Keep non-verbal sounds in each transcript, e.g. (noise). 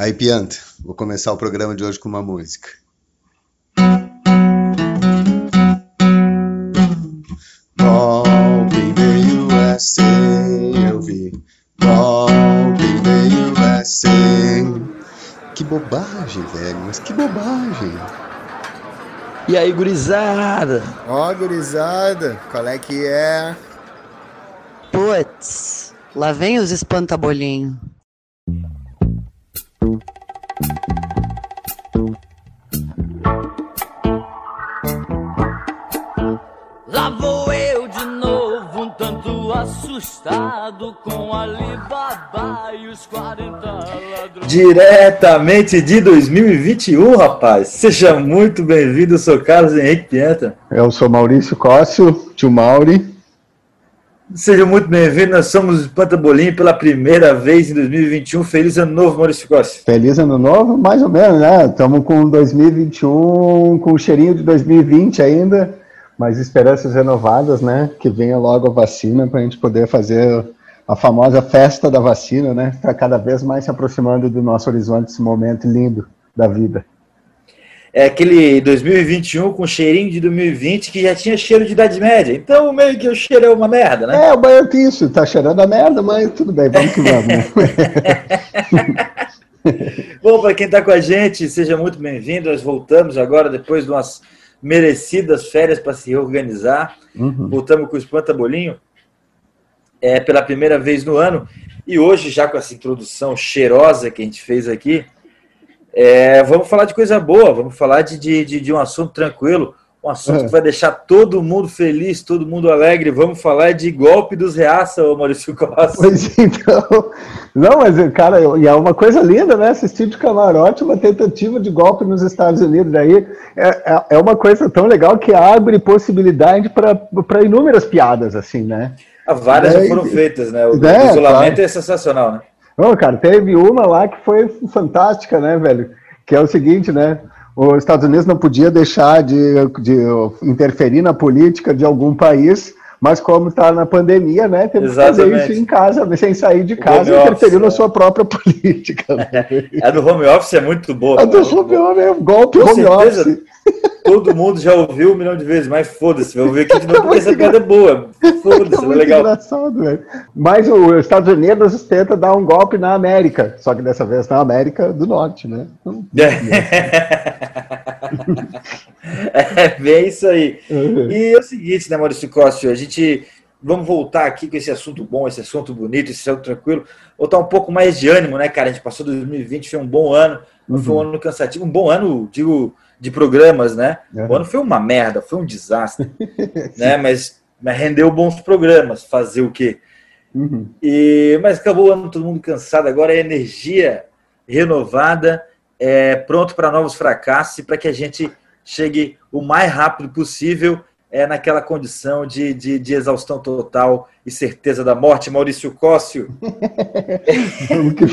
Aí, Pianta, vou começar o programa de hoje com uma música. Golpe veio USA, eu vi. Golpe veio USA. Que bobagem, velho, mas que bobagem. E aí, gurizada? Ó, gurizada, qual é que é? Puts, lá vem os espantabolinhos. Assustado com Alibaba e os 40 ladrões. Diretamente de 2021, rapaz. Seja muito bem-vindo, eu sou Carlos Henrique Pienta. Eu sou Maurício Cóssio, tio Mauri. Seja muito bem-vindo, nós somos o Pantabolim pela primeira vez em 2021. Feliz ano novo, Maurício Cóssio. Feliz ano novo, mais ou menos, né? Estamos com 2021, com o cheirinho de 2020 ainda, mas esperanças renovadas, né? Que venha logo a vacina para a gente poder fazer a famosa festa da vacina, né? Está cada vez mais se aproximando do nosso horizonte, esse momento lindo da vida. É aquele 2021 com cheirinho de 2020 que já tinha cheiro de Idade Média. Então, meio que o cheiro é uma merda, né? É, o banho que isso, tá cheirando a merda, mas tudo bem, vamos que vamos. né? (laughs) Bom, para quem está com a gente, seja muito bem-vindo. Nós voltamos agora depois de umas merecidas férias para se reorganizar. Uhum. Voltamos com o Espanta Bolinho é, pela primeira vez no ano. E hoje, já com essa introdução cheirosa que a gente fez aqui, é, vamos falar de coisa boa, vamos falar de, de, de um assunto tranquilo, um assunto É. que vai deixar todo mundo feliz, todo mundo alegre. Vamos falar de golpe dos reaça, ô Maurício Costa. Pois então. Não, mas, cara, e é uma coisa linda, né? Assistir de camarote uma tentativa de golpe nos Estados Unidos. Aí é, é- é uma coisa tão legal que abre possibilidade para inúmeras piadas, assim, né? Ah, Várias É, já foram feitas, né? O, do é, isolamento claro. é sensacional, né? Não, cara, teve uma lá que foi fantástica, né, velho? Que é o seguinte, né? Os Estados Unidos não podia deixar de, de interferir na política de algum país, mas como está na pandemia, né? Teve que fazer Exatamente. isso em casa, sem sair de casa, office, na é. sua própria (laughs) política. né? A do home office é muito boa. A do cara. home office, é um golpe Com home certeza. office. Todo mundo já ouviu um milhão de vezes, mas foda-se, vai ouvir aqui de (laughs) novo porque essa piada é boa. É Foda-se, é legal. engraçado, velho. Mas os Estados Unidos tenta dar um golpe na América, só que dessa vez na América do Norte, né? Então, É (laughs) bem isso aí. Uhum. E é o seguinte, né, Maurício Costa, a gente vamos voltar aqui com esse assunto bom, esse assunto bonito, esse assunto tranquilo, botar um pouco mais de ânimo, né, cara? A gente passou 2020, foi um bom ano, mas foi um ano cansativo, um bom ano, digo, de programas, né? Uhum. O ano foi uma merda, foi um desastre, (laughs) né? Mas, mas rendeu bons programas, fazer o quê? Uhum. E, mas acabou o ano todo mundo cansado, agora é energia renovada, é, pronto para novos fracassos e para que a gente chegue o mais rápido possível é, naquela condição de, de, de exaustão total e certeza da morte. Maurício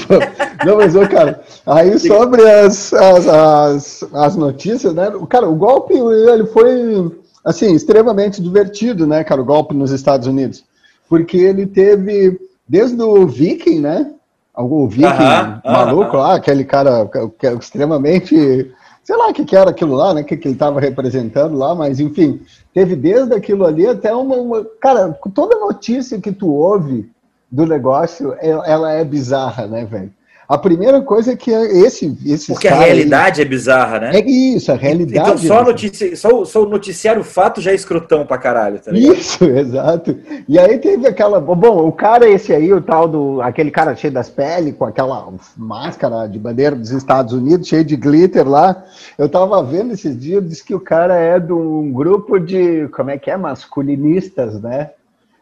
vamos. (laughs) Não, mas, ô, cara, aí sobre as, as, as, as notícias, né? Cara, o golpe, ele foi, assim, extremamente divertido, né, cara, o golpe nos Estados Unidos. Porque ele teve, desde o Viking, né? O Viking Aham, maluco aham. lá, aquele cara é extremamente... Sei lá o que, que era aquilo lá, né? O que, que ele estava representando lá, mas enfim, teve desde aquilo ali até uma, uma. Cara, toda notícia que tu ouve do negócio, é- ela é bizarra, né, velho? A primeira coisa é que é esse. Esses porque a caras aí- realidade é bizarra, né? É isso, a realidade. Então só, é notici... só, o- só o noticiário fato já é escrotão pra caralho, tá ligado? Isso, (laughs) exato. E aí teve aquela. Bom, o cara esse aí, o tal do. aquele cara cheio das peles, com aquela máscara de bandeira dos Estados Unidos, cheio de glitter lá. Eu tava vendo esses dias, diz que o cara é de um grupo de. como é que é? Masculinistas, né?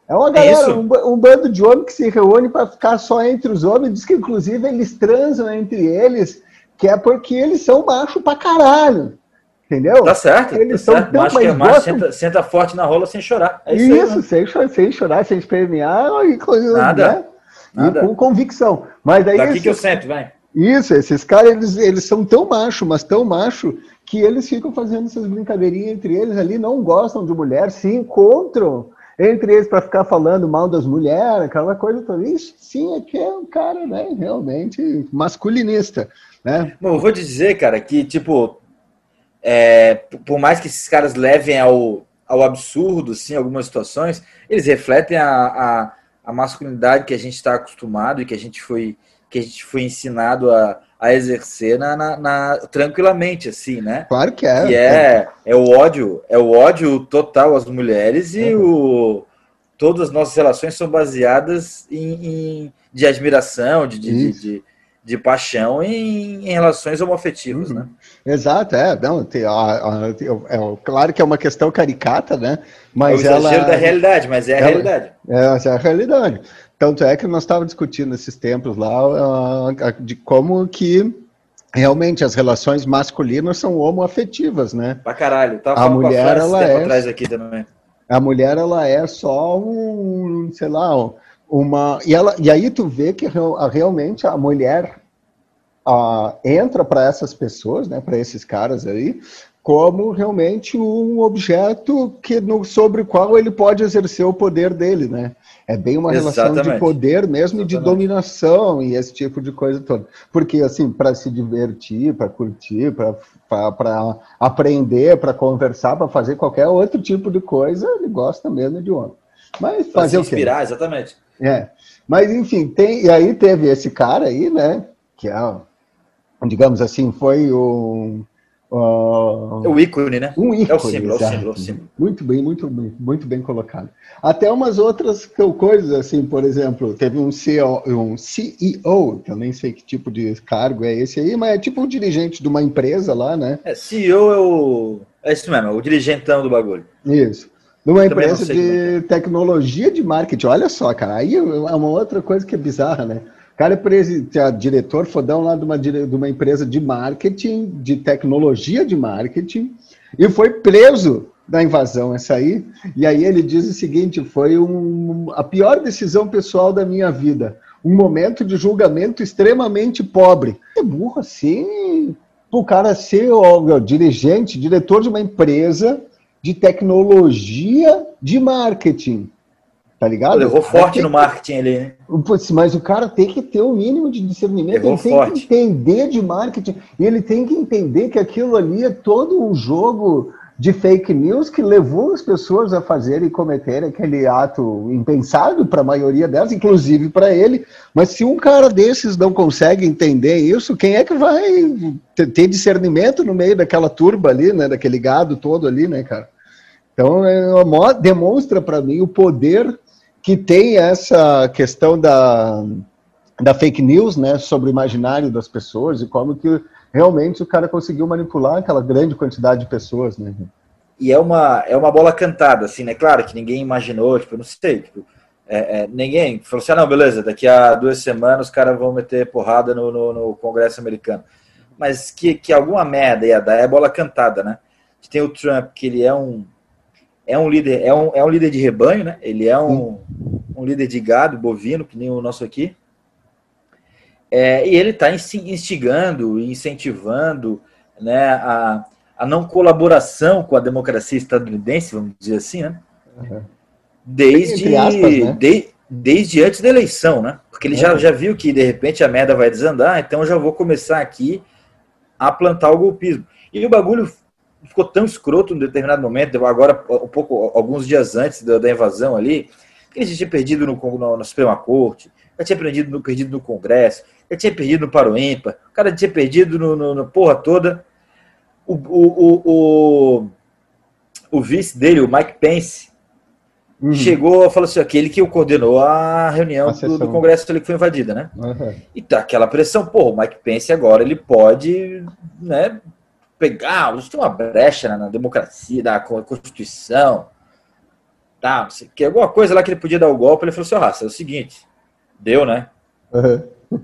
É uma galera, isso? um, um bando de homens que se reúne para ficar só entre os homens. Diz que, inclusive, eles transam entre eles, que é porque eles são macho pra caralho. Entendeu? Tá certo, Eles tá são certo. tão Macho que é macho, gostam- senta, senta forte na rola sem chorar. É isso, isso, aí, né? sem, cho- sem chorar, sem espernear, e coisa, Nada, né? nada. E com convicção. Mas daí Daqui esses- que eu sento, vai. isso, esses caras, eles, eles são tão macho, mas tão macho, que eles ficam fazendo essas brincadeirinhas entre eles ali, não gostam de mulher, se encontram entre eles para ficar falando mal das mulheres, aquela coisa toda. Isso sim que é um cara, né, realmente masculinista, né? Bom, eu vou te dizer, cara, que, tipo, é, por mais que esses caras levem ao, ao absurdo, sim, algumas situações, eles refletem a, a, a masculinidade que a gente está acostumado e que a gente foi, que a gente foi ensinado a, a exercer na, na, na, tranquilamente, assim, né? Claro que é. Que é, é o ódio, é o ódio total às mulheres e uhum. o, todas as nossas relações são baseadas em, em de admiração, de, de, de, de, paixão em, em relações homoafetivas, uhum. né? Exato, é. Não, tem, a, é, claro que é uma questão caricata, né? Mas é o exagero ela, da realidade, mas é a ela, realidade. É, é a realidade. Tanto é que nós estávamos discutindo esses tempos lá uh, de como que realmente as relações masculinas são homoafetivas, né? Pra caralho. A mulher, ela é... atrás aqui também. A mulher, ela é só um, sei lá, uma... E, ela, e aí tu vê que realmente a mulher entra para essas pessoas, né, para esses caras aí, como realmente um objeto que no, sobre o qual ele pode exercer o poder dele, né? É bem uma relação Exatamente. de poder mesmo e de dominação e esse tipo de coisa toda. Porque, assim, para se divertir, para curtir, para aprender, para conversar, para fazer qualquer outro tipo de coisa, ele gosta mesmo de homem. Mas fazer o quê? inspirar, exatamente. É. Mas, enfim, tem, e aí teve esse cara aí, né? Que é, digamos assim, foi o Uh, é o ícone, né? Um ícone, é o símbolo, é o símbolo, é o símbolo. Muito bem, muito bem, muito bem colocado. Até umas outras coisas, assim, por exemplo, teve um CEO, um CEO, que eu nem sei que tipo de cargo é esse aí, mas é tipo um dirigente de uma empresa lá, né? É, CEO é o. É isso mesmo, é o dirigentão do bagulho. Isso. De uma empresa de é. tecnologia de marketing. Olha só, cara, aí é uma outra coisa que é bizarra, né? Cara é, é diretor fodão lá de uma, de uma empresa de marketing, de tecnologia de marketing, e foi preso da invasão essa aí. E aí ele diz o seguinte: foi um, a pior decisão pessoal da minha vida. Um momento de julgamento extremamente pobre. É burro assim. O cara ser ó, dirigente, diretor de uma empresa de tecnologia de marketing. Tá ligado? Levou forte no marketing ali, né? Mas o cara tem que ter o um mínimo de discernimento, Levou ele tem forte. que entender de marketing, e ele tem que entender que aquilo ali é todo um jogo de fake news que levou as pessoas a fazerem e cometerem aquele ato impensável para a maioria delas, inclusive para ele. Mas se um cara desses não consegue entender isso, quem é que vai ter discernimento no meio daquela turba ali, né, daquele gado todo ali, né, cara? Então, é, demonstra para mim o poder que tem essa questão da, da fake news, né, sobre o imaginário das pessoas e como que realmente o cara conseguiu manipular aquela grande quantidade de pessoas, né? E é uma, é uma bola cantada, assim, né? Claro que ninguém imaginou, tipo, não sei, tipo, é, é, ninguém falou assim, ah, não, beleza, daqui a duas semanas os caras vão meter porrada no, no, no, Congresso americano. Mas que, que alguma merda ia dar, é bola cantada, né? Tem o Trump, que ele é um é um líder, é um, é um líder de rebanho, né? Ele é um, um líder de gado, bovino, que nem o nosso aqui. É, e ele está instigando incentivando né, a, a não colaboração com a democracia estadunidense, vamos dizer assim, né? Uhum. Desde, aspas, né? de, desde antes da eleição, né? Porque ele já, uhum. já viu que de repente a merda vai desandar, então eu já vou começar aqui a plantar o golpismo. E o bagulho ficou tão escroto em determinado momento, agora um pouco, alguns dias antes da, da invasão ali, que ele já tinha perdido no, no, na Suprema Corte, já tinha perdido no, perdido no Congresso, já tinha perdido no Paro Ímpar, o cara tinha perdido no, no, no porra toda. O, o, o, o, o vice dele, o Mike Pence, uhum. chegou, falou assim, aquele que coordenou a reunião a do, do, Congresso ali que foi invadida, né? Uhum. E tá aquela pressão, pô, o Mike Pence agora ele pode, né, pegar, a gente tem uma brecha na, na democracia, da Constituição, tá, não sei que, alguma coisa lá que ele podia dar o golpe, ele falou assim, raça, é o seguinte, deu, né? Uhum.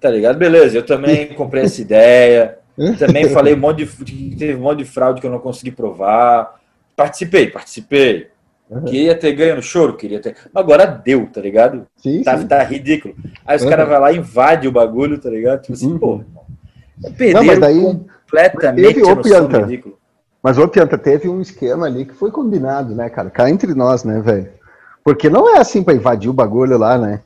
Tá ligado? Beleza, eu também (laughs) comprei essa ideia, também falei um monte de, teve um monte de fraude que eu não consegui provar, participei, participei, Uhum. Queria ter ganho no choro, queria ter. Agora deu, tá ligado? Sim, tá, sim. tá ridículo. Aí os uhum. caras vão lá e invadem o bagulho, tá ligado? Tipo assim, uhum. pô, perderam não, daí completamente teve, ô, Pianta, Mas, ô, Pianta, teve um esquema ali que foi combinado, né, cara? Cá entre nós, né, velho? Porque não é assim para invadir o bagulho lá, né?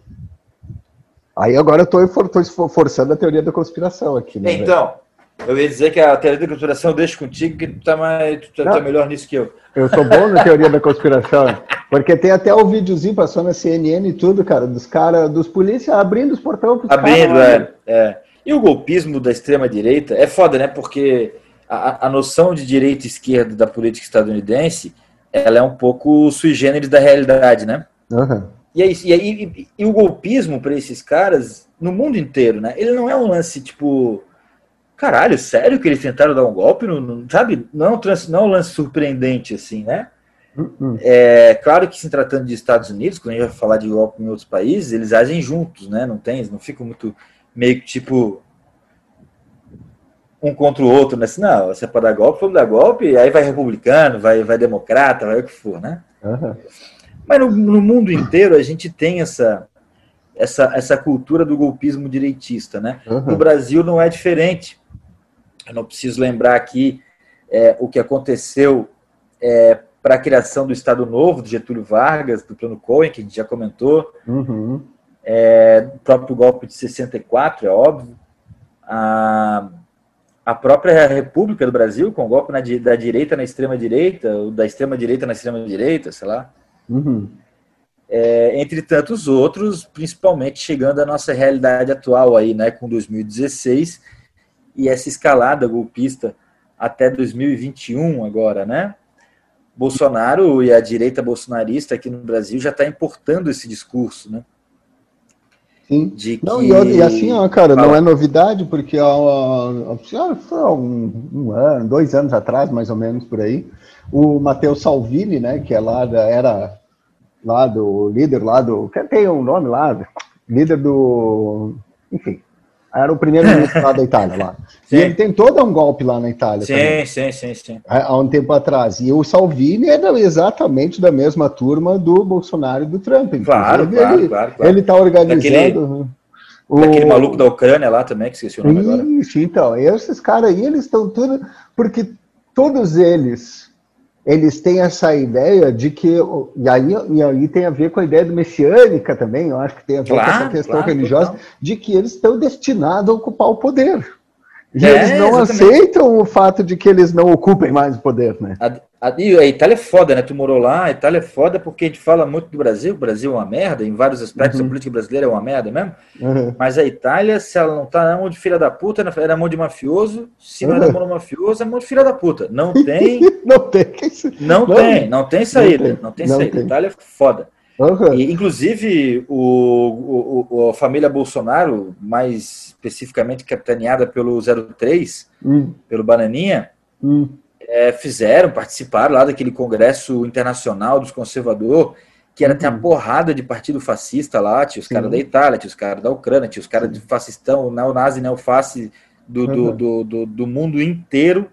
Aí agora eu tô, for- tô forçando a teoria da conspiração aqui, né? Então, eu ia dizer que a teoria da conspiração eu deixo contigo, que tu tá, mais, tu tá- Não. melhor nisso que eu. Eu sou bom na teoria da (laughs) conspiração. Porque tem até o videozinho passou na CNN e tudo, cara, dos caras, dos polícias abrindo os portões pros Abrindo, caras. é, é. E o golpismo da extrema-direita é foda, né? Porque a, a noção de direita e esquerda da política estadunidense ela é um pouco sui generis da realidade, né? Aham. E, é isso, e, aí, e, e o golpismo para esses caras, no mundo inteiro, né? Ele não é um lance tipo. Caralho, sério que eles tentaram dar um golpe? Não, não- sabe? Não é, um trans- não é um lance surpreendente, assim, né? Uhum. É claro que se tratando de Estados Unidos, quando a gente vai falar de golpe em outros países, eles agem juntos, né? Não tem, não ficam muito meio que tipo um contra o outro, né? Assim, não, você pode dar golpe, vamos dar golpe, aí vai republicano, vai, vai democrata, vai o que for, né? Aham. Mas no, no mundo inteiro a gente tem essa, essa, essa cultura do golpismo direitista, né? No Aham. Brasil não é diferente. Eu não preciso lembrar aqui é, o que aconteceu para a criação do Estado Novo, do Getúlio Vargas, do Plano Cohen, que a gente já comentou, Uhum. É, o próprio golpe de 64, é óbvio, a, a própria República do Brasil, com o golpe na da direita na extrema-direita, ou da extrema-direita na extrema-direita, sei lá, Uhum. é, entre tantos outros, principalmente chegando à nossa realidade atual aí, né, com 2016 e essa escalada golpista até 2021 agora, né? Bolsonaro e a direita bolsonarista aqui no Brasil já está importando esse discurso, né? Sim. De. Não, e, e assim, ó, cara, não é novidade, porque foi há um, um ano, dois anos atrás, mais ou menos, por aí, o Matteo Salvini, né, que é lá da, era lá do líder lá do. Tem um nome lá, líder do. Enfim, era o primeiro-ministro (laughs) lá da Itália lá. Sim. E ele tentou dar um golpe lá na Itália também, Sim, sim, sim, sim. há um tempo atrás. E o Salvini era exatamente da mesma turma do Bolsonaro e do Trump. Claro, claro, ele, claro, claro. ele tá organizando. o- Daquele maluco da Ucrânia lá também, que esqueci o nome agora. Isso, então, esses caras aí, eles estão tudo. Porque todos eles, eles têm essa ideia de que. E aí, e aí tem a ver com a ideia do messiânica também, eu acho que tem a ver com Claro, essa questão claro, religiosa, total. de que eles estão destinados a ocupar o poder. E É, eles não exatamente. aceitam o fato de que eles não ocupem mais o poder, né? A- e a Itália é foda, né? Tu morou lá, a Itália é foda porque a gente fala muito do Brasil, o Brasil é uma merda, em vários aspectos Uhum. a política brasileira é uma merda mesmo, Uhum. mas a Itália, se ela não tá na mão de filha da puta, é na mão de mafioso, se não é na mão do mafioso, é na mão de filha da puta. Não (laughs) tem, Não tem. não Não, tem, não tem saída, tem, não tem não saída. tem. A Itália é foda. Uhum. E, inclusive, o, o- o- a família Bolsonaro, mais especificamente capitaneada pelo 03, Hum, pelo Bananinha, hum. É, fizeram, participaram lá daquele congresso internacional dos conservadores, que era, tinha uma porrada de partido fascista lá, tinha os caras Uhum. da Itália, tinha os caras da Ucrânia, tinha os caras de fascistão, neonazi, neoface do, do, Uhum. do, do, do mundo inteiro,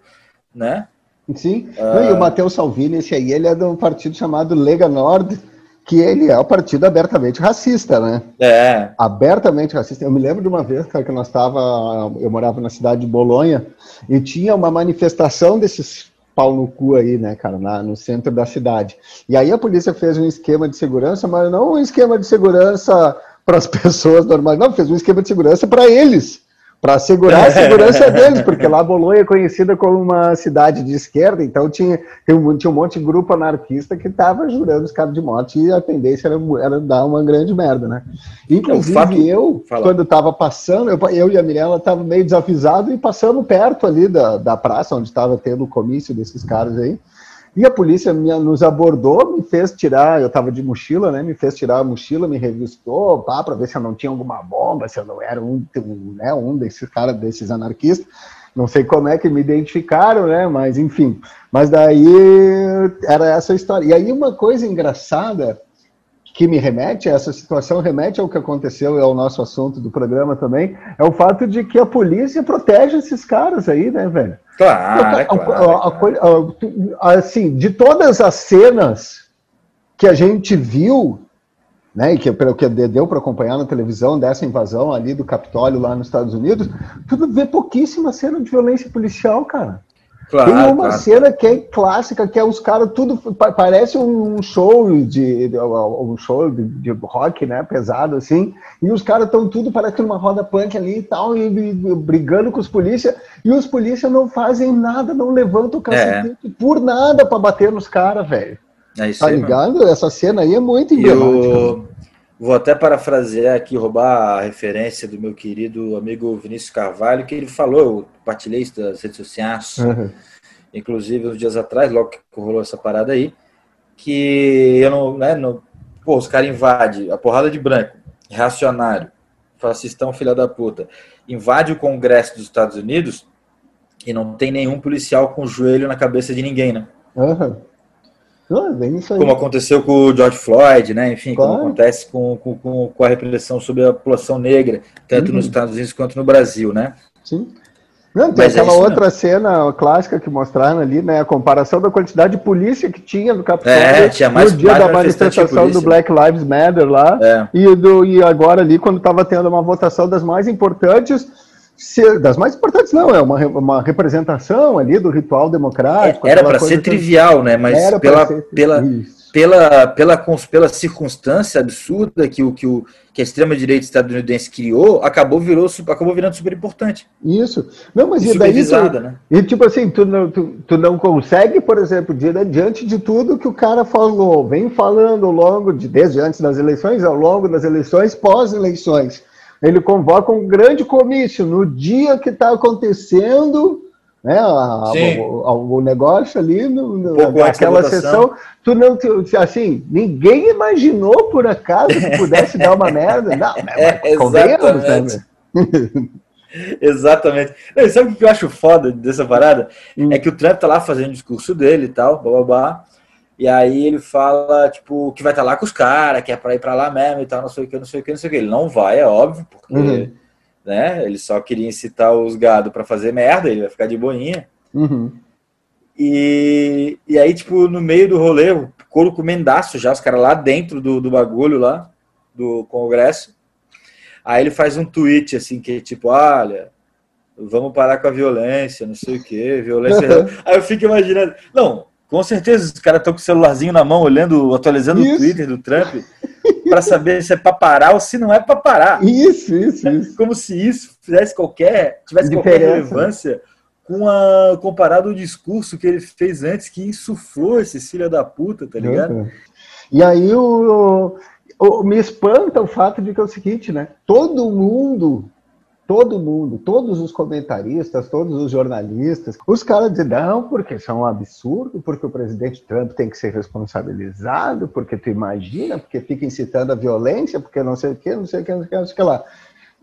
né? Sim. Ah. E o Matheus Salvini, esse aí, ele é de um partido chamado Lega Nord, que ele é um partido abertamente racista, né? É, Abertamente racista. Eu me lembro de uma vez, cara, que nós estava, eu morava na cidade de Bolonha e tinha uma manifestação desses pau no cu aí, né, cara, na- no centro da cidade. E aí a polícia fez um esquema de segurança, mas não um esquema de segurança para as (laughs) pessoas normais, não, fez um esquema de segurança para eles, para assegurar a (laughs) segurança deles, porque lá Bolonha é conhecida como uma cidade de esquerda, então tinha, tem um, tinha um monte de grupo anarquista que estava jurando os caras de morte e a tendência era, era dar uma grande merda, né? Inclusive eu, Fala. quando estava passando, eu, eu e a Mirella estávamos meio desavisados e passamos perto ali da, da praça onde estava tendo o comício desses caras aí. E a polícia me- nos abordou, me fez tirar, eu estava de mochila, né? Me fez tirar a mochila, me revistou, pá, para ver se eu não tinha alguma bomba, se eu não era um, um, né, um desses caras, desses anarquistas. Não sei como é que me identificaram, né? Mas enfim. Mas daí era essa história. E aí uma coisa engraçada que me remete a essa situação, remete ao que aconteceu, é o nosso assunto do programa também, é o fato de que a polícia protege esses caras aí, né, velho? Claro, é claro. assim, de todas as cenas que a gente viu, né, e que pelo que deu para acompanhar na televisão dessa invasão ali do Capitólio lá nos Estados Unidos, tudo vê pouquíssima cena de violência policial, cara. Claro, Tem uma claro. cena que é clássica, que é os caras tudo. pa- Parece um show de. um show de, de rock, né? Pesado, assim. E os caras estão tudo, parece numa roda punk ali e tal, e, e brigando com os polícia. E os polícia não fazem nada, não levantam o cacete por nada pra bater nos caras, velho. É isso Tá aí, mano. ligado? Essa cena aí é muito emblemática. Vou até parafrasear aqui, roubar a referência do meu querido amigo Vinícius Carvalho, que ele falou, eu partilhei isso das redes sociais, Uhum. inclusive uns dias atrás, logo que rolou essa parada aí, que eu não, né, não pô, os caras invadem a porrada de branco, reacionário, fascistão filha da puta, invade o Congresso dos Estados Unidos e não tem nenhum policial com o joelho na cabeça de ninguém, né? Uhum. Não, é bem isso aí. Como aconteceu com o George Floyd, né? Enfim, como Claro. acontece com, com, com, a repressão sobre a população negra, tanto Uhum. nos Estados Unidos quanto no Brasil, né? Sim. Não, tem Mas é aquela isso outra cena clássica que mostraram ali, né? A comparação da quantidade de polícia que tinha no Capitólio É, tinha mais- no dia mais da manifestação do polícia. Black Lives Matter lá. É. E, do, e agora ali, quando estava tendo uma votação das mais importantes, se- das mais importantes não, é uma, uma representação ali do ritual democrático. Era aquela para ser que- trivial, né? Mas Era pela, ser- pela, pela, pela, pela circunstância absurda que, o, que, o, que a extrema-direita estadunidense criou, acabou, virou, acabou virando super importante. Isso. Não, mas E e daí tu, né? E tipo assim, tu não, tu, tu não consegue, por exemplo, di- diante de tudo que o cara falou, vem falando ao longo de, desde antes das eleições, ao longo das eleições, pós-eleições. Ele convoca um grande comício no dia que está acontecendo né, a- Sim. o, negócio ali, no, no- naquela sessão. Tu não, tu- assim, ninguém imaginou por acaso que pudesse dar uma merda. Não, É, convenhamos, né, exatamente. (laughs) Exatamente. Não, sabe o que eu acho foda dessa parada? Hum. É que o Trump tá lá fazendo o discurso dele e tal, bababá. E aí ele fala, tipo, que vai estar lá com os caras, que é pra ir pra lá mesmo e tal, não sei o que, não sei o que, não sei o que. Ele não vai, é óbvio, porque Uhum. né, ele só queria incitar os gado pra fazer merda, ele vai ficar de boinha. Uhum. E, e aí, tipo, no meio do rolê, o couro comendaço já, os caras lá dentro do, do bagulho lá, do Congresso. Aí ele faz um tweet assim, que é tipo, olha, vamos parar com a violência, não sei o quê, violência. aí eu fico imaginando, não, com certeza os caras estão com o celularzinho na mão, olhando, atualizando Isso. o Twitter do Trump, para saber se é para parar ou se não é para parar. Isso, isso, isso. Como se isso fizesse qualquer, tivesse qualquer Diferença. relevância com a, comparado ao discurso que ele fez antes, que insuflou esse filho da puta, tá ligado? Uhum. E aí o, o- me espanta o fato de que é o seguinte, né? Todo mundo, todo mundo, todos os comentaristas, todos os jornalistas, os caras dizem, não, porque isso é um absurdo, porque o presidente Trump tem que ser responsabilizado, porque tu imagina, porque fica incitando a violência, porque não sei o que, não sei o que, não sei o que, não sei o que lá.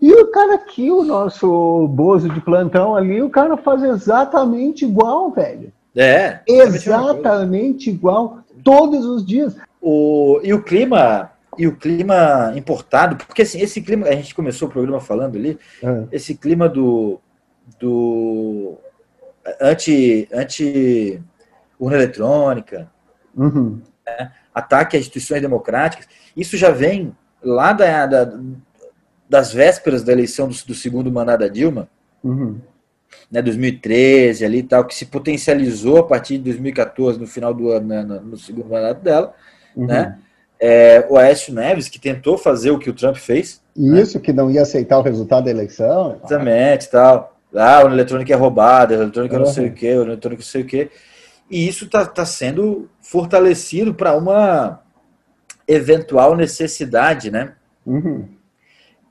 E o cara aqui, o nosso bozo de plantão ali, o cara faz exatamente igual, velho. É, Exatamente igual, todos os dias. O, e o clima, e o clima importado, porque assim, esse clima, a gente começou o programa falando ali, Ah, esse clima do, do anti, anti urna eletrônica, uhum, ataque a instituições democráticas, isso já vem lá da, da- das vésperas da eleição do, do segundo mandato da Dilma, uhum, né, 2013 ali e tal, que se potencializou a partir de 2014, no final do ano, né, no, no segundo mandato dela, uhum. né? É, o Aécio Neves, que tentou fazer o que o Trump fez, E Isso que não ia aceitar o resultado da eleição. exatamente e tal. Ah, o eletrônico é roubado, o eletrônico é não sei Uhum. o quê, o eletrônico não sei o quê. E isso está tá sendo fortalecido para uma eventual necessidade, né? Uhum,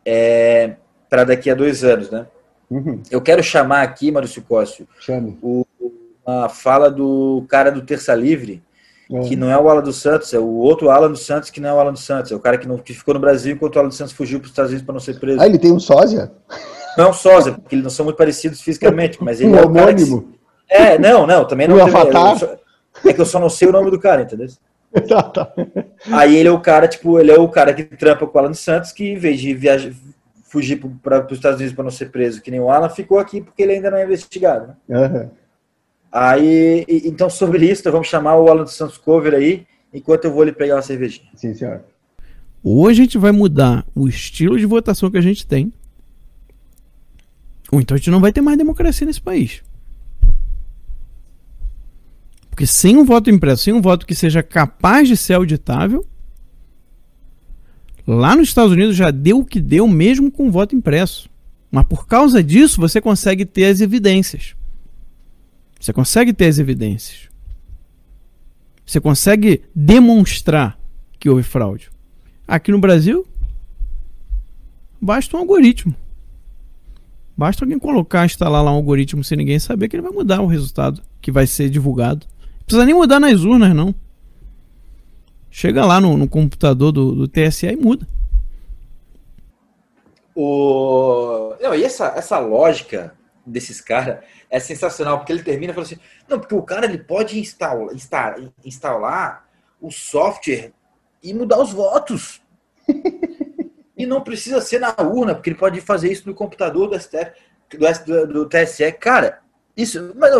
É, para daqui a dois anos, né? uhum. Eu quero chamar aqui, Maurício Cóssio, Chame. uma fala do cara do Terça Livre, que Uhum. não é o Alan dos Santos, é o outro Alan dos Santos que não é o Alan dos Santos, é o cara que, não, que ficou no Brasil enquanto o Alan dos Santos fugiu para os Estados Unidos para não ser preso. Ah, ele tem um sósia? Não é um sósia, porque eles não são muito parecidos fisicamente, mas ele (laughs) Um é o cara que- homônimo? É, não, não, também não. Um só- é que eu só não sei o nome do cara, entendeu? (laughs) tá, tá. Aí ele é o cara, tipo, ele é o cara que trampa com o Alan dos Santos, que em vez de viajar, fugir para os Estados Unidos para não ser preso, que nem o Alan, ficou aqui porque ele ainda não é investigado, né? Uhum. Aí, então sobre isso, vamos chamar o Alan dos Santos cover aí, enquanto eu vou lhe pegar uma cervejinha. Sim, senhor. Ou a gente vai mudar o estilo de votação que a gente tem, ou então a gente não vai ter mais democracia nesse país. Porque sem um voto impresso, sem um voto que seja capaz de ser auditável, lá nos Estados Unidos já deu o que deu mesmo com o voto impresso. Mas por causa disso, você consegue ter as evidências. Você consegue ter as evidências. Você consegue demonstrar que houve fraude. Aqui no Brasil, basta um algoritmo. Basta alguém colocar, instalar lá um algoritmo sem ninguém saber que ele vai mudar o resultado que vai ser divulgado. Não precisa nem mudar nas urnas, não. Chega lá no, no computador do, do TSE e muda. O... Não, e essa, essa lógica desses caras é sensacional, porque ele termina falando assim: não, porque o cara ele pode instalar, instalar, instalar o software e mudar os votos. (laughs) e não precisa ser na urna, porque ele pode fazer isso no computador do STF, do, do, do TSE. Cara, isso, mas,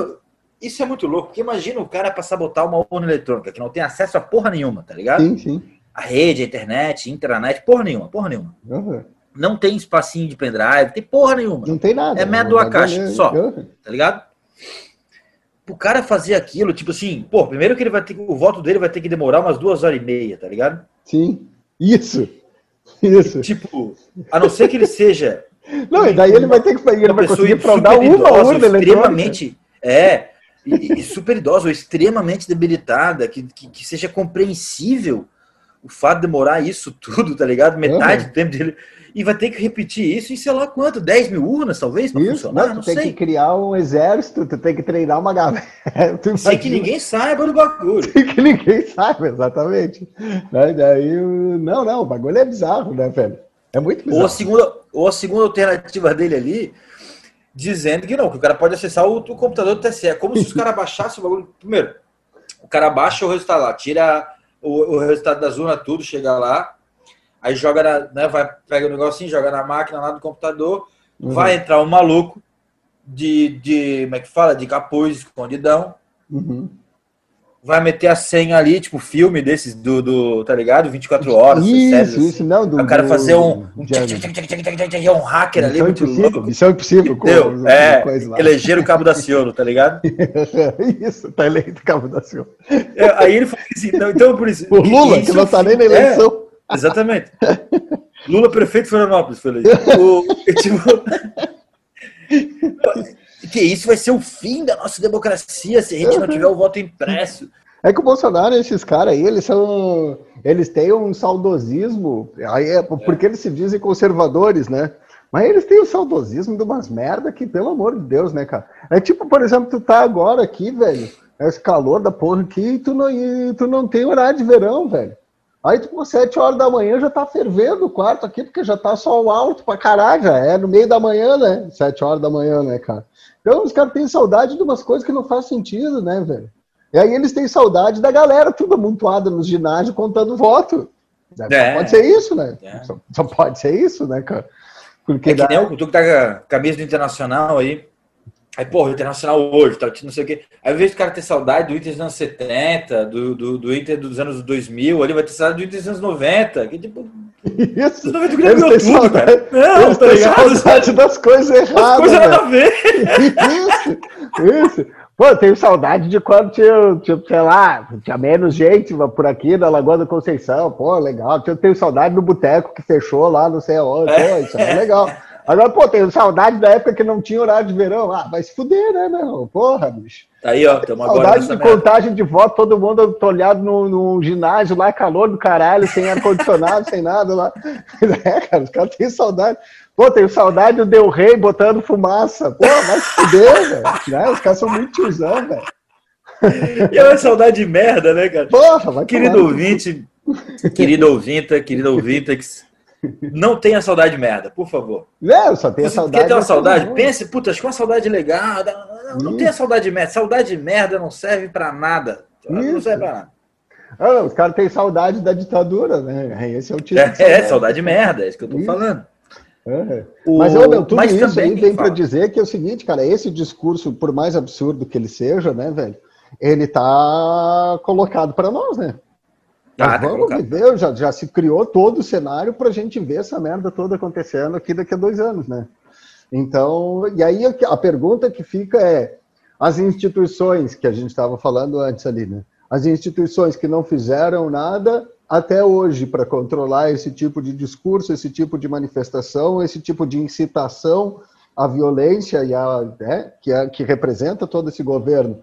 isso é muito louco, porque imagina o cara passar a botar uma urna eletrônica que não tem acesso a porra nenhuma, tá ligado? Sim, sim. A rede, a internet, intranet, porra nenhuma, porra nenhuma. Uhum. Não tem espacinho de pendrive, tem porra nenhuma. Não tem nada. É média a caixa, Uhum. só. Tá ligado? O cara fazer aquilo, tipo assim, pô, primeiro que ele vai ter que, o voto dele vai ter que demorar umas duas horas e meia, tá ligado? Sim. Isso. Isso. Tipo, a não ser que ele seja (laughs) Não, e daí ele vai ter que ele uma vai pessoa conseguir fraudar uma urna extremamente, é, e, e super idosa, ou extremamente debilitada, que, que, que seja compreensível o fato de demorar isso tudo, tá ligado? Metade Uhum. do tempo dele. E vai ter que repetir isso em sei lá quanto, 10 mil urnas, talvez, pra Isso, funcionar, não, não tem sei. que criar um exército, tu tem que treinar uma galera. (laughs) Sem que ninguém saiba do bagulho. Sem que ninguém saiba, exatamente. Daí, daí, não, não, o bagulho é bizarro, né, velho? É muito Ou a, bizarro. segunda, ou a segunda alternativa dele ali, dizendo que não, que o cara pode acessar o, o computador do TSE. É como se os (laughs) caras baixassem o bagulho. Primeiro, o cara baixa o resultado lá, tira o, o resultado das urnas, tudo, chega lá, aí joga na, né, vai, pega o negocinho, joga na máquina lá do computador, Uhum. vai entrar um maluco de, de, como é que fala, de capuz, escondidão, Uhum. Vai meter a senha ali, tipo filme desses do, do tá ligado? 24 horas, séries Isso, assim. isso, não, do. O cara do- fazer um, um, tchac, tchac, tchac, é um hacker ali muito impossível, louco. missão impossível. Entendeu? É, eleger o cabo da Ciolo, tá ligado? (laughs) Isso, tá eleito Cabo da Silva. É, aí ele falou assim, não, então por isso. (laughs) O Lula, isso que não tá nem na é, eleição. exatamente. Lula prefeito de Florianópolis, foi eleito. (laughs) O, tipo, que isso vai ser o fim da nossa democracia se a gente não tiver o voto impresso. É que o Bolsonaro, esses caras aí, eles são. Eles têm um saudosismo. Aí é porque eles se dizem conservadores, né? Mas eles têm o saudosismo de umas merda que, pelo amor de Deus, né, cara? É tipo, por exemplo, tu tá agora aqui, velho, esse calor da porra aqui, e tu não, e tu não tem horário de verão, velho. Aí, tipo, sete horas da manhã já tá fervendo o quarto aqui, porque já tá sol alto pra caralho, já é no meio da manhã, né? Sete horas da manhã, né, cara? Então os caras têm saudade de umas coisas que não faz sentido, né, velho? E aí eles têm saudade da galera tudo amontoada nos ginásios contando voto. Só É. pode ser isso, né? É. Só, só pode ser isso, né, cara? Porque É que dá- nem o tu que tá com a camisa do Internacional aí. Aí, porra, o Internacional hoje, tá, não sei o quê. Aí, ao invés do cara ter saudade do Inter dos anos 70, do, do, do Inter dos anos 2000, ali vai ter saudade do Inter dos anos 90. Que, tipo, isso. os 90 o Grêmio têm tudo, cara. saudade, Não, eles tá ligado? saudade das coisas As erradas. coisas né? nada a ver. Isso, isso. Pô, eu tenho saudade de quando tinha, tinha, sei lá, tinha menos gente por aqui na Lagoa da Conceição. Pô, legal. Eu tenho saudade do boteco que fechou lá, não sei aonde. Pô, isso é legal. Agora, pô, tenho saudade da época que não tinha horário de verão. Ah, vai se fuder, né, meu? Porra, bicho. Tá aí, ó, estamos agora Saudade de merda. contagem de voto, todo mundo tolhado no, no ginásio lá, calor do caralho, sem ar-condicionado, (laughs) sem nada lá. (laughs) É, cara, os caras têm saudade. Pô, tenho saudade do Del Rey botando fumaça. Pô, vai se fuder, (laughs) velho. Né? Os caras são muito tiozão, velho. E é uma saudade de merda, né, cara? Porra, vai Querido ouvinte, querido ouvinte, querido ouvinte, não tenha saudade de merda, por favor. É, eu só tenho Você saudade. quer ter uma saudade? porra. Pense, puta, acho que uma saudade legal. Não, não tenha saudade de merda. Saudade de merda não serve pra nada. Não Isso. serve pra nada. Ah, os caras têm saudade da ditadura, né? Esse é o tipo de É, é, saudade de merda, é isso que eu tô Isso. falando. É. O- Mas, ô, meu, tudo mas isso também aí para dizer que é o seguinte, cara, esse discurso, por mais absurdo que ele seja, né, velho, ele tá colocado para nós, né? Nós tá vamos colocado. viver, já, já se criou todo o cenário para a gente ver essa merda toda acontecendo aqui daqui a dois anos, né? Então, e aí a- a pergunta que fica é, as instituições que a gente estava falando antes ali, né? As instituições que não fizeram nada até hoje para controlar esse tipo de discurso, esse tipo de manifestação, esse tipo de incitação à violência e a, né, que, é, que representa todo esse governo.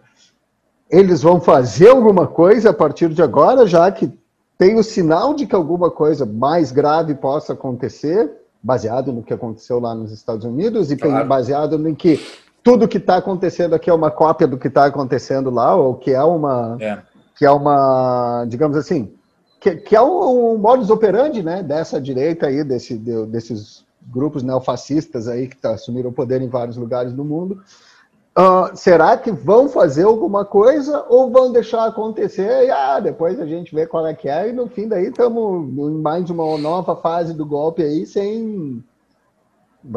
Eles vão fazer alguma coisa a partir de agora, já que tem o sinal de que alguma coisa mais grave possa acontecer, baseado no que aconteceu lá nos Estados Unidos e Claro. baseado no que tudo que está acontecendo aqui é uma cópia do que está acontecendo lá, ou que é uma, É. que é uma, digamos assim, que, que é um, um modus operandi, né, dessa direita aí, desse, de- desses grupos neofascistas aí que tá, assumiram o poder em vários lugares do mundo. Ah, será que vão fazer alguma coisa ou vão deixar acontecer e ah, depois a gente vê qual é que é e no fim daí estamos em mais uma nova fase do golpe aí sem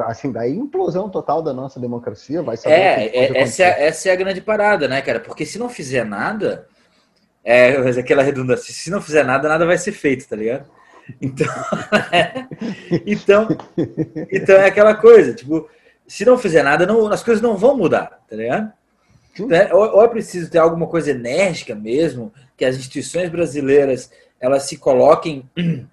assim daí implosão total da nossa democracia vai que É, é, essa, é, essa é a grande parada, né, cara? Porque se não fizer nada, é aquela redundância, se não fizer nada, nada vai ser feito, tá ligado? Então, (laughs) então, então é aquela coisa, tipo, se não fizer nada, não, as coisas não vão mudar, tá ligado? Né? Ou, ou é preciso ter alguma coisa enérgica mesmo, que as instituições brasileiras elas se coloquem (clears throat)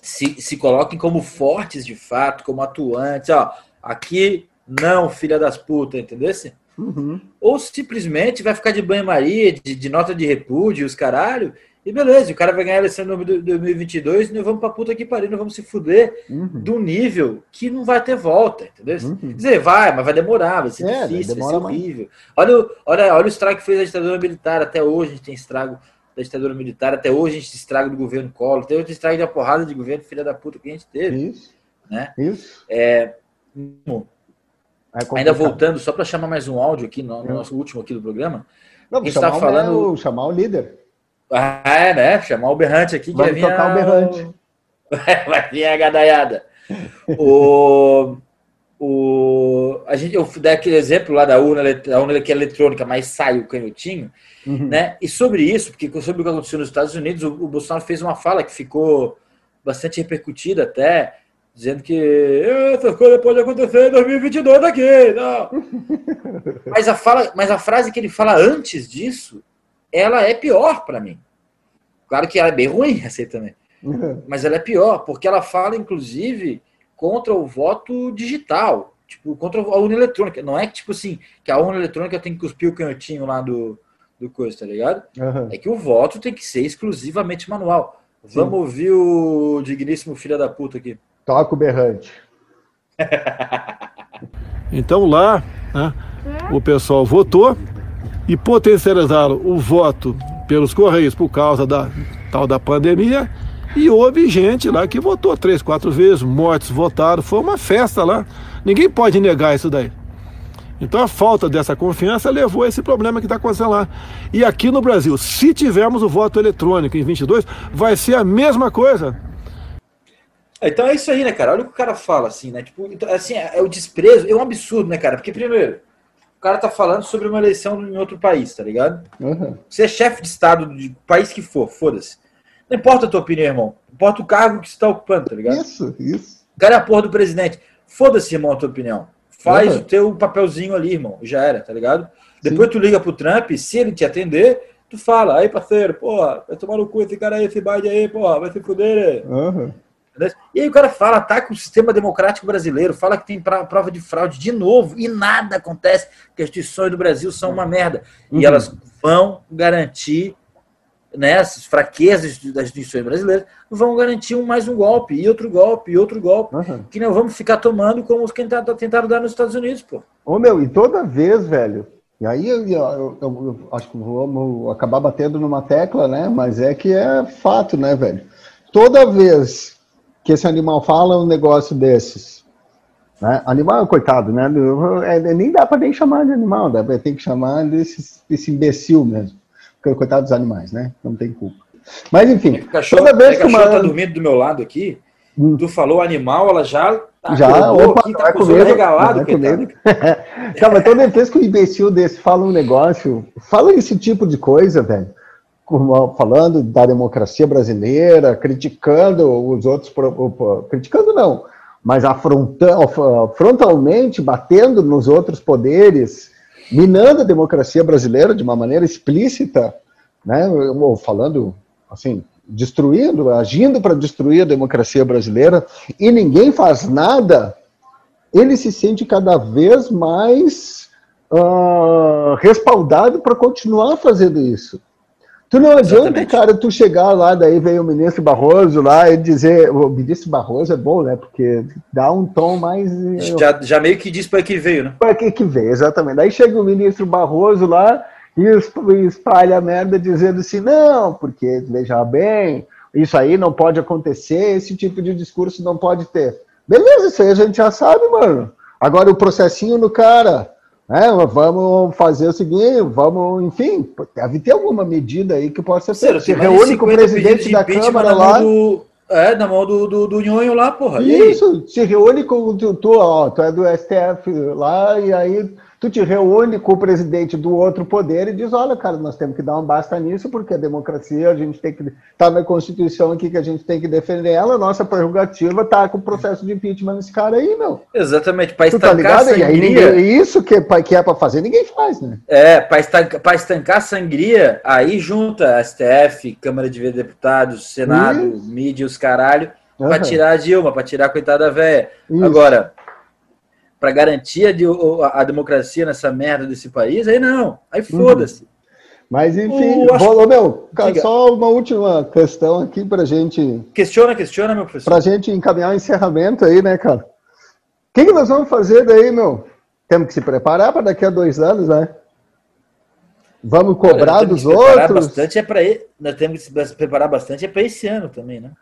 se, se coloquem como fortes de fato, como atuantes, ó, aqui não, filha das putas, entendeu? Uhum. Ou simplesmente vai ficar de banho-maria, de, de nota de repúdio, os caralho, e beleza, o cara vai ganhar a eleição em 2022 e nós vamos pra puta que pariu, nós vamos se fuder Uhum. de um nível que não vai ter volta, entendeu? Uhum. Quer dizer, vai, mas vai demorar, vai ser É, difícil, vai ser horrível. Olha, o- olha, olha o estrago que fez a ditadura militar, até hoje a gente tem estrago da ditadura militar, até hoje a gente tem estrago do governo Collor, até hoje tem estrago de uma porrada de governo filha da puta que a gente teve, Isso. né? Isso. É, É ainda voltando, só para chamar mais um áudio aqui, no, no É. nosso último aqui do programa, Não, a gente o- falando- o, chamar o líder. Ah, é, né? Chamar o Berrante aqui que vai vir tocar o berrante. (laughs) vai vir a gadaiada. o, o, a gente, eu dei aquele exemplo lá da urna, da urna que é eletrônica, mas sai o canhotinho, Uhum. né? E sobre isso, porque sobre o que aconteceu nos Estados Unidos, o, o Bolsonaro fez uma fala que ficou bastante repercutida até, dizendo que "Eh, essas coisas podem acontecer em 2022 daqui, não. (laughs) mas, a fala, mas a frase que ele fala antes disso, ela é pior para mim. Claro que ela é bem ruim, (laughs) essa aí também. Mas ela é pior, porque ela fala, inclusive, contra o voto digital. Tipo, contra a urna eletrônica. Não é que, tipo assim, que a urna eletrônica tem que cuspir o canhotinho lá do, do coisa, tá ligado? Uhum. É que o voto tem que ser exclusivamente manual. Vamos ouvir o digníssimo filho da puta aqui. Toca o berrante. (laughs) Então lá, né, o pessoal votou e potencializaram o voto pelos Correios por causa da tal da pandemia. E houve gente lá que votou três, quatro vezes, mortos votaram, foi uma festa lá. Ninguém pode negar isso daí. Então a falta dessa confiança levou a esse problema que está acontecendo lá. E aqui no Brasil, se tivermos o voto eletrônico em 22, vai ser a mesma coisa. Então é isso aí, né, cara? Olha o que o cara fala, assim, né? Tipo, então, assim, é, é o desprezo, é um absurdo, né, cara? Porque, primeiro, o cara tá falando sobre uma eleição em outro país, tá ligado? Uhum. Você é chefe de Estado de país que for, foda-se. Não importa a tua opinião, irmão. Importa o cargo que você tá ocupando, tá ligado? Isso, isso. O cara é a porra do presidente. Foda-se, irmão, a tua opinião. Faz Uhum. o teu papelzinho ali, irmão. Já era, tá ligado? Depois tu liga pro Trump, se ele te atender, tu fala, aí, parceiro, porra, vai tomar no cu esse cara aí, esse Biden aí, porra, vai se fuder. Uhum. E aí o cara fala, ataca o sistema democrático brasileiro, fala que tem pra- prova de fraude de novo, e nada acontece, que as instituições do Brasil são uma merda. Uhum. E elas vão garantir, né, essas fraquezas das instituições brasileiras, vão garantir um, mais um golpe, e outro golpe, e outro golpe, Uhum. que não vamos ficar tomando como os que tentaram, tentaram dar nos Estados Unidos, pô. Ô meu, e toda vez, velho, e aí eu, eu- eu- eu acho que vamos acabar batendo numa tecla, né? Mas é que é fato, né, velho? Toda vez que esse animal fala um negócio desses, né? Animal, coitado, né? É, nem dá pra nem chamar de animal, dá pra, tem que chamar desse, desse imbecil mesmo. Porque, coitado dos animais, né? Não tem culpa. Mas enfim, O cachorro, toda vez o que cachorro uma. tá dormindo do meu lado aqui, Hum. tu falou animal, ela já tá Já, opa, aqui, tá é com é coitado. (laughs) comigo. Tá, mas toda vez que um imbecil desse fala um negócio, fala esse tipo de coisa, velho, falando da democracia brasileira, criticando os outros, criticando não, mas afrontando, frontalmente batendo nos outros poderes, minando a democracia brasileira de uma maneira explícita, né? Ou falando assim, destruindo, agindo para destruir a democracia brasileira, e ninguém faz nada, ele se sente cada vez mais uh, respaldado para continuar fazendo isso. Tu não adianta, cara, tu chegar lá, daí vem o ministro Barroso lá e dizer, o ministro Barroso é bom, né? Porque dá um tom mais Já, já meio que diz para que veio, né? para que que veio, exatamente. Daí chega o ministro Barroso lá e e espalha a merda dizendo assim, não, porque, veja bem, isso aí não pode acontecer, esse tipo de discurso não pode ter. Beleza, isso aí a gente já sabe, mano. Agora o processinho no cara, né? Vamos fazer o seguinte, vamos, enfim, deve ter alguma medida aí que possa ser. De reúne com o 50 pedidos presidente de da Câmara lá. Do, é, na mão do, do, do Nhonho lá, porra. Isso, se reúne com tu, tu, ó, tu é do STF lá, e aí tu te reúne com o presidente do outro poder e diz, olha, cara, nós temos que dar um basta nisso, porque a democracia, a gente tem que. Tá na Constituição aqui que a gente tem que defender ela, nossa prerrogativa tá com o processo de impeachment nesse cara aí, meu. Exatamente, para tá estancar a ligado? Aí sangria. ninguém, isso que, é que é pra fazer, ninguém faz, né? É, para estancar, pra estancar a sangria, aí junta STF, Câmara de Deputados, Senado, Isso. mídia, os caralho, pra Aham. tirar a Dilma, pra tirar a coitada velha. Agora, pra garantir a, a democracia nessa merda desse país, aí não. Aí foda-se. Mas enfim, O- acho- meu, Diga. só uma última questão aqui pra gente Questiona, questiona, meu professor. pra gente encaminhar o encerramento aí, né, cara? O que, que nós vamos fazer daí, meu? Temos que se preparar para daqui a dois anos, né? Vamos cobrar dos outros. Bastante é pra, e- nós temos que se preparar bastante é para esse ano também, né?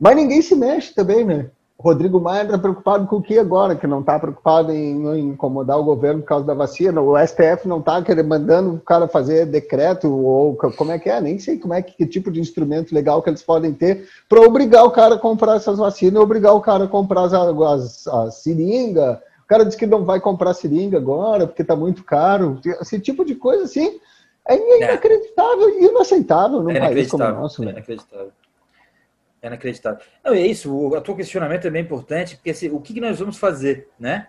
Mas ninguém se mexe também, né? Rodrigo Maia está preocupado com o que agora? Que não está preocupado em, em incomodar o governo por causa da vacina. O STF não está mandando o cara fazer decreto ou co- como é que é? Nem sei como é que, que tipo de instrumento legal que eles podem ter para obrigar o cara a comprar essas vacinas, obrigar o cara a comprar as, as, as seringa. O cara diz que não vai comprar seringa agora porque está muito caro. Esse tipo de coisa assim é inacreditável e inaceitável num É país como o inacreditável. nosso. é né? É inacreditável. Não, é isso, o, o teu questionamento é bem importante, porque assim, o que, que nós vamos fazer, né?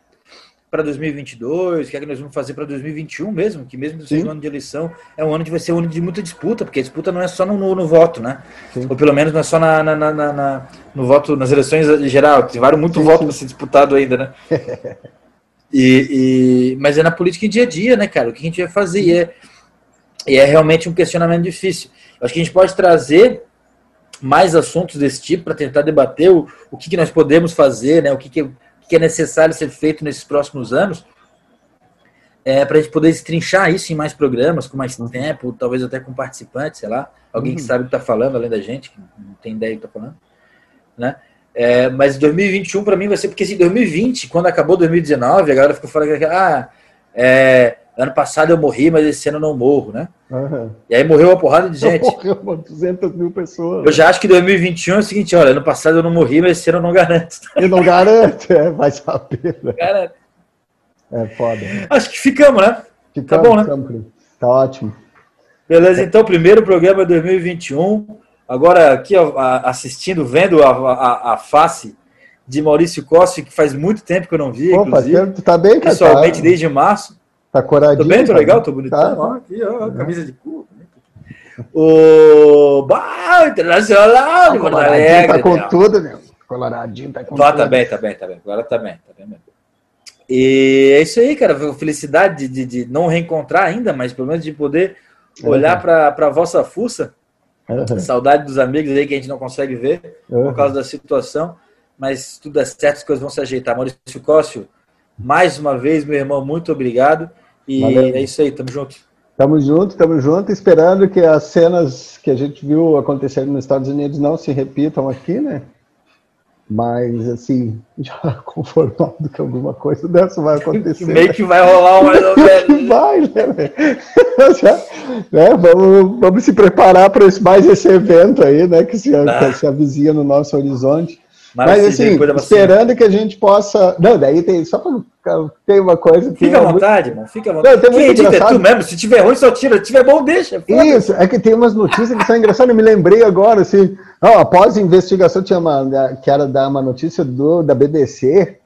Para 2022, o que é que nós vamos fazer para 2021 mesmo, que mesmo sendo um ano de eleição, é um ano que vai ser um ano de muita disputa, porque a disputa não é só no, no, no voto, né? Sim. Ou pelo menos não é só na, na, na- na- no voto, nas eleições em geral, tem vários muito Sim, voto para ser disputado ainda, né? (laughs) E, e- mas é na política em dia a dia, né, cara? O que a gente vai fazer? E é, e é realmente um questionamento difícil. Acho que a gente pode trazer mais assuntos desse tipo para tentar debater o, o que, que nós podemos fazer, né? O que, que, o que que é necessário ser feito nesses próximos anos, é, para a gente poder estrinchar isso em mais programas, com mais tempo, talvez até com participantes, sei lá, alguém que Uhum. sabe o que está falando, além da gente, que não tem ideia do que está falando, né? É, mas 2021 para mim vai ser porque assim, 2020, quando acabou 2019, a galera ficou falando que ah, é, ano passado eu morri, mas esse ano eu não morro, né? Aham. E aí morreu uma porrada de (laughs) gente. Morreu umas 200 mil pessoas. Eu já acho que 2021 é o seguinte, olha, ano passado eu não morri, mas esse ano eu não garanto. (laughs) Eu não garanto, é, vai saber. né? Garanto. É foda. Acho que ficamos, né? Fica bom, né? Sempre. Tá ótimo. Beleza, então, primeiro programa 2021. Agora aqui, ó, assistindo, vendo a, a, a face de Maurício Costa, que faz muito tempo que eu não vi, Pô, inclusive. parceiro, tu tá bem, cara? Pessoalmente, tá, desde março. Tá coradinho. Tô bem, tô tá legal, tô bonitão. Tá. Ó, aqui, ó, camisa de cu. O Bah, Internacional de Porto Coloradinho Alegre. tá com né? tudo, meu. Coloradinho tá com Tá, tudo. tá bem, tá bem, tá bem. Agora tá bem, tá bem mesmo. E é isso aí, cara. Felicidade de, de, de não reencontrar ainda, mas pelo menos de poder olhar pra para vossa fuça. Aham, Saudade dos amigos aí que a gente não consegue ver por aham. causa da situação. Mas tudo é certo, as coisas vão se ajeitar. Maurício Cócio, mais uma vez, meu irmão, muito obrigado. E Valeu. é isso aí, tamo junto. Tamo junto, tamo junto, esperando que as cenas que a gente viu acontecendo nos Estados Unidos não se repitam aqui, né? Mas, assim, (laughs) já conformado que alguma coisa dessa vai acontecer. Meio que vai rolar mais ou (laughs) menos. Vai, né? (laughs) Já, né, Vamos, vamos se preparar para mais esse evento aí, né? Que se, que se avizinha no nosso horizonte. Mas, assim, vacina. esperando que a gente possa. Não, daí tem. Só pra, tem uma coisa que. Fica é à muito- vontade, irmão. Fica à Não, vontade. tem Quem muito edita é engraçado. tu mesmo. Se tiver ruim, só tira. Se tiver bom, deixa. foda-se. Isso, é que tem umas notícias que são engraçadas, eu me lembrei agora, assim, ó, após a investigação, tinha uma, que era da uma notícia do, da BBC,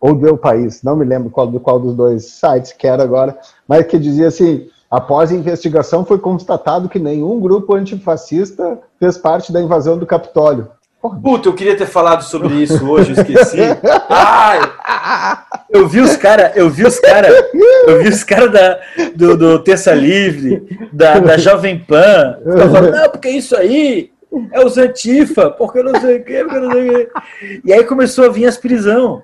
ou do El País, não me lembro qual, do qual dos dois sites que era agora, mas que dizia assim, após a investigação foi constatado que nenhum grupo antifascista fez parte da invasão do Capitólio. Puta, eu queria ter falado sobre isso hoje, eu esqueci. (laughs) Ai, eu vi os caras, eu vi os caras, eu vi os caras da, do, do Terça Livre, da, da Jovem Pan, falando, não, porque isso aí é os Antifa, porque eu não sei o quê, porque eu não sei o quê. E aí começou a vir as prisão.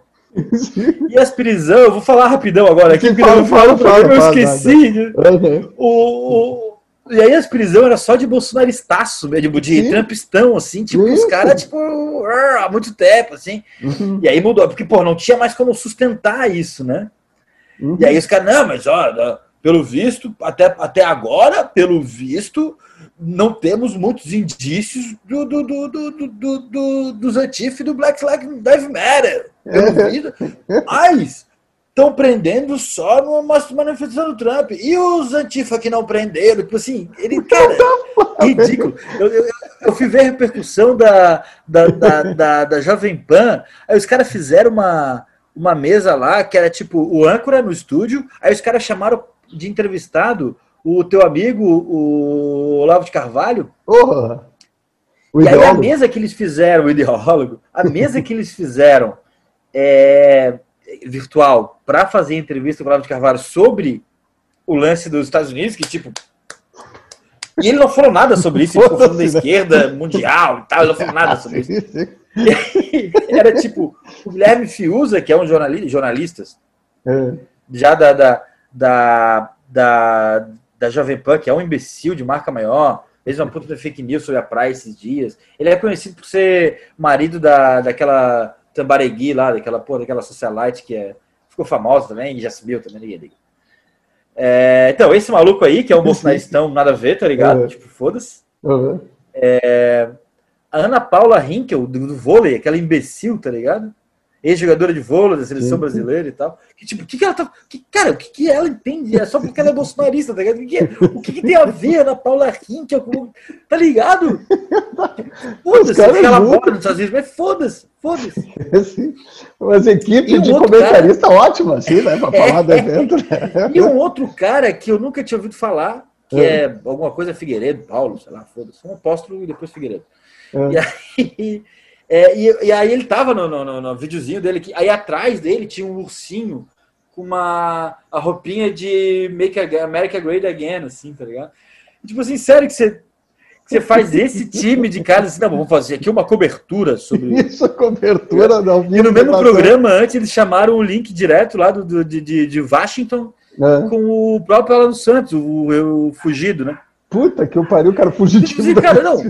E as prisão, eu vou falar rapidão agora aqui, porque Fala, eu, falo, fala, fala, eu esqueci. Uhum. O, o- e aí as prisões era só de bolsonaristaço, né, de, Sim. trumpistão, assim, tipo, os caras, tipo, há muito tempo, assim. Uhum. E aí mudou, porque, pô, não tinha mais como sustentar isso, né? Uhum. E aí os caras, não, mas ó, pelo visto, até, até agora, pelo visto, não temos muitos indícios do, do, do, do, do, do, do- dos Antifa e do Black Flag Lives Matter. Pelo visto, mas estão prendendo só numa manifestação do Trump. E os Antifa que não prenderam, tipo assim, ele, cara, ridículo. Eu, eu, eu fui ver a repercussão da, da, da, da, da Jovem Pan, aí os caras fizeram uma, uma mesa lá, que era tipo o âncora no estúdio, aí os caras chamaram de entrevistado o teu amigo, o Olavo de Carvalho, Porra. O e aí a mesa que eles fizeram, o ideólogo, a mesa que eles fizeram (laughs) é, virtual para fazer entrevista com o Olavo de Carvalho sobre o lance dos Estados Unidos, que tipo. E ele não falou nada sobre isso, ele ficou falando da esquerda mundial e tal, ele não falou nada sobre isso. (laughs) Aí, era tipo, o Guilherme Fiuza, que é um jornalista, jornalistas, É. já da, da, da, da, da Jovem Pan, que é um imbecil de marca maior, fez uma puta de fake news sobre a praia esses dias. Ele é conhecido por ser marido da, daquela Tambaregui lá, daquela porra, daquela socialite que é, ficou famosa também, e já subiu também, ninguém liga. É, então, esse maluco aí, que é um bolsonaristão nada a ver, tá ligado? É. Tipo, foda-se. Uhum. A Ana Paula Hinkel, do, do vôlei, aquela imbecil, tá ligado? Ex-jogadora de vôlei da seleção Sim. brasileira e tal. Que, tipo, o que, que ela tá. Que, cara, o que, que ela entende? É só porque ela é bolsonarista, tá ligado? O que, que, é- o que, que tem a ver a Ana Paula Hinkel com. Tá ligado? (laughs) Foda-se, porque ela mora nos Estados Unidos, mas foda-se, foda-se. Assim, Mas equipe E um de comentarista ótima, assim, né? Pra (laughs) falar do evento, né? E um outro cara que eu nunca tinha ouvido falar, que é alguma coisa Figueiredo, Paulo, sei lá, foda-se, um apóstolo e depois Figueiredo. É. E aí, é, e, e aí ele tava no, no, no- no videozinho dele, que, aí atrás dele tinha um ursinho com uma a roupinha de Make America Great Again, assim, tá ligado? Tipo assim, sério que você, que você faz esse time de caras assim, não, vamos fazer aqui uma cobertura sobre (laughs) Isso, cobertura não e no mesmo programa, antes, eles chamaram o link direto lá do, do- de, de, Washington né? com o próprio Alan Santos, o, o fugido, né? Puta que eu pariu, cara fugitivo. Assim, cara, não.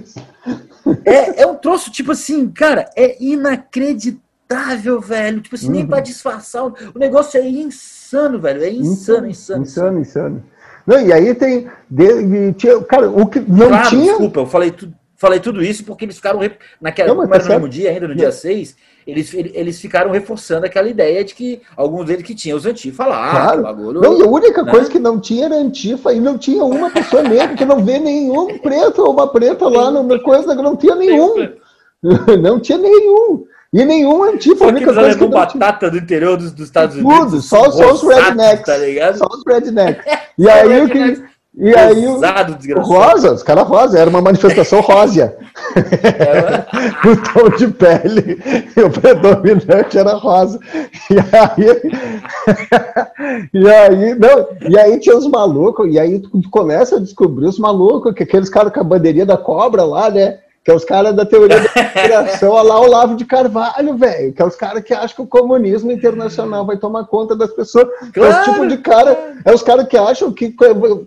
É, é um troço, tipo assim, cara, é inacreditável, velho. Tipo assim, nem Uhum. pra disfarçar. O negócio é insano, velho. É insano, insano. Insano, insano. Não, e aí tem. de- tinha- cara, o que não Claro, tinha. desculpa, eu falei, tu, falei tudo isso porque eles ficaram. Naquela, Não, tá era no mesmo dia, ainda no dia 6, eles, eles ficaram reforçando aquela ideia de que alguns deles que tinham os falaram, ah, Claro. o bagulho. Não, e a única né? coisa que não tinha era antifa e não tinha uma pessoa negra, que não vê nenhum preto ou uma preta lá na coisa, não tinha nenhum. (laughs) Não tinha nenhum. E nenhum antifa, a Só única coisa que não tinha. batata do interior dos, dos Estados Unidos. Tudo, só, só os rednecks. Tá ligado? Só os rednecks. (laughs) E aí o que. E aí o. Rosa, os caras rosa, era uma manifestação rósea. É, (laughs) o tom de pele, o predominante era rosa. E aí, e aí, não, e aí tinha os malucos, e aí tu começa a descobrir os malucos, que aqueles caras com a bandeirinha da cobra lá, né? Que é os caras da teoria da conspiração, olha lá o Lavo de Carvalho, velho. Que é os caras que acham que o comunismo internacional vai tomar conta das pessoas. É esse Claro. tipo de cara, é os caras que acham que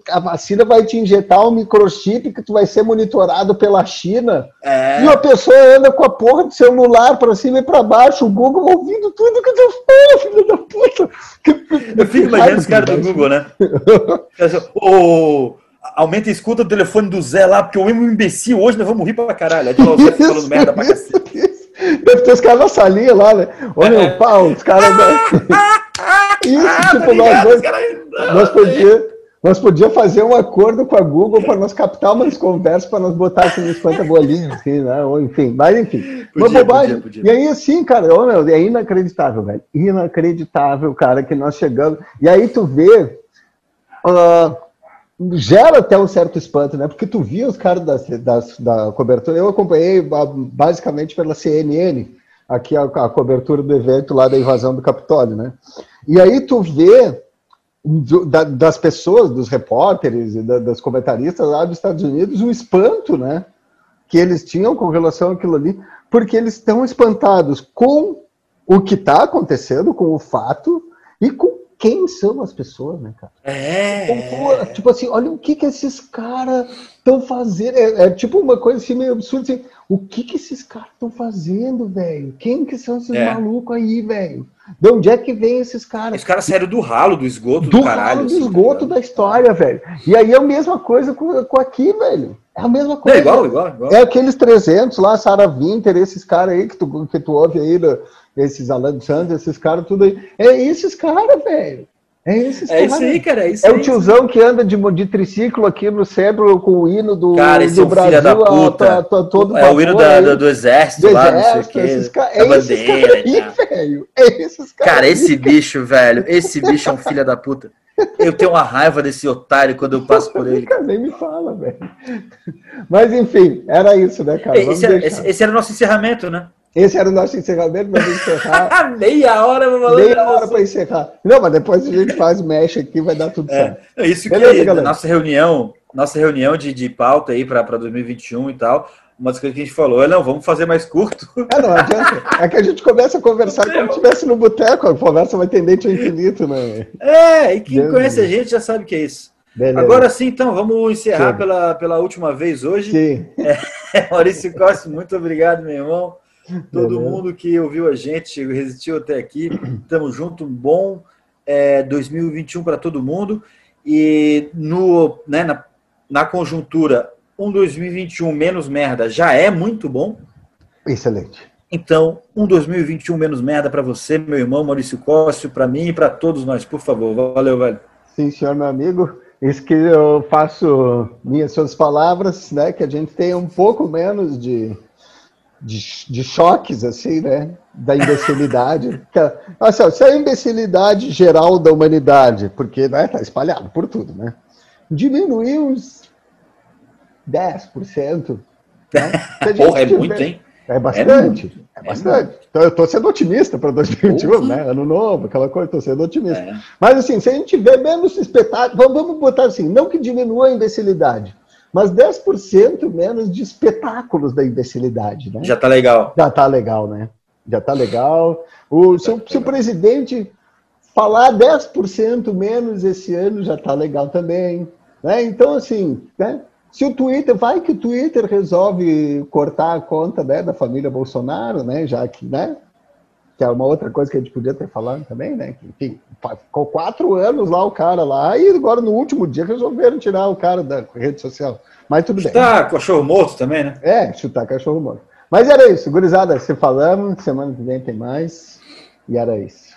a vacina vai te injetar um microchip que tu vai ser monitorado pela China. É. E a pessoa anda com a porra do celular pra cima e pra baixo, o Google ouvindo tudo que tu fala, filho da puta. Eu fico imaginando os caras do Google, né? Ô, aumenta e escuta o telefone do Zé lá, porque o mesmo imbecil hoje nós vamos rir pra caralho. Tá o Zé falando merda pra cacete. (laughs) Deve ter os caras na salinha lá, né? Ô meu pau, os caras. da- (laughs) Isso, Ah, tipo, tá nós ligado? Os caras- Nós podíamos Nós podíamos fazer um acordo com a Google para nós captar umas conversas para nós botar aqui no espanta bolinhos, assim, né? Ou enfim, mas enfim. Podia, uma bobagem. podia, podia. E aí, assim, cara, ô, meu, é inacreditável, velho. Inacreditável, cara, que nós chegamos. E aí tu vê. ah, gera até um certo espanto, né? Porque tu via os caras das, das- da cobertura. Eu acompanhei basicamente pela CNN, aqui a, a cobertura do evento lá da invasão do Capitólio, né? E aí tu vê do- da- das pessoas, dos repórteres e da- das comentaristas lá dos Estados Unidos, o espanto, né? Que eles tinham com relação àquilo ali, porque eles estão espantados com o que está acontecendo, com o fato e com quem são as pessoas, né, cara? É. Tipo assim, olha o que que esses caras estão fazendo. É, é tipo uma coisa assim meio absurda. Assim, o que que esses caras estão fazendo, velho? Quem que são esses É. malucos aí, velho? De onde é que vem esses caras? Os caras saíram do ralo, do esgoto, do, do caralho. ralo do assim, esgoto tá da história, velho. E aí é a mesma coisa com, com aqui, velho. É a mesma ligado? coisa. É igual, igual, igual. É aqueles 300 lá, Sarah Winter, esses caras aí que tu, que tu ouve aí, né, esses Alan Santos, esses caras, tudo aí. É esses caras, velho. É esses É isso caras. aí, cara. É isso É o tiozão que anda de, de triciclo aqui no centro com o hino do, Cara, esse do é um filho Brasil. da a- puta. a- a- todo é o hino da- da- do exército do lá, não sei o exército, quê. esses caras- da é esses bandeira caras e aí, velho. É esses caras Cara, esse bicho, velho, esse bicho é um filho da puta. Eu tenho uma raiva desse otário quando eu passo por ele. (laughs) Nem me fala, velho. Mas enfim, era isso, né, cara? Esse era, esse, esse era o nosso encerramento, né? Esse era o nosso encerramento, vamos encerrar. (laughs) Meia hora, eu vou falar. Meia hora para encerrar. Não, mas depois a gente faz, mexe aqui, vai dar tudo certo. É, isso que Beleza, é galera? nossa reunião, nossa reunião de, de pauta aí para 2021 e tal. Uma das coisas que a gente falou é, não, vamos fazer mais curto. (laughs) É, não adianta. É que a gente começa a conversar como se estivesse no boteco, a conversa vai tendente ao infinito, né? É, e quem Deus conhece a Deus. gente já sabe que é isso. Beleza. Agora sim, então, vamos encerrar Chega. pela, pela última vez hoje. Sim. (laughs) Maurício Costa, muito obrigado, meu irmão. Todo Beleza. mundo que ouviu a gente, resistiu até aqui. Tamo junto, um bom é, 2021 para todo mundo. E no, né, na, na conjuntura, um 2021 menos merda já é muito bom. Excelente. Então, um 2021 menos merda para você, meu irmão Maurício Costa, para mim e para todos nós, por favor. Valeu, velho. Sim, senhor, meu amigo. Isso que eu faço minhas suas palavras, né? Que a gente tenha um pouco menos de, de, de choques, assim, né? Da imbecilidade. (laughs) É- Assim, ó, se a imbecilidade geral da humanidade, porque né, tá espalhado por tudo, né? Diminuir uns 10%. (laughs) Né? Porra, é tiver- muito, hein? É bastante. É, bastante. Então, eu estou sendo otimista para 2021, Porra. né? Ano novo, aquela coisa, estou sendo otimista. É. Mas assim, se a gente tiver menos espetáculo, vamos, vamos botar assim, não que diminua a imbecilidade, mas 10% menos de espetáculos da imbecilidade, né? Já tá legal. Já tá legal, né? Já tá legal. O, se, o, se o presidente falar 10% menos esse ano, já tá legal também. Né? Então, assim, né? Se o Twitter, vai que o Twitter resolve cortar a conta né, da família Bolsonaro, né? Já que, né? Que é uma outra coisa que a gente podia ter falado também, né? Que, enfim, ficou quatro anos lá o cara lá, e agora no último dia resolveram tirar o cara da rede social. Mas tudo bem. Tá cachorro morto também, né? É, chutar cachorro morto. Mas era isso, gurizada, se falamos, semana que vem tem mais. E era isso.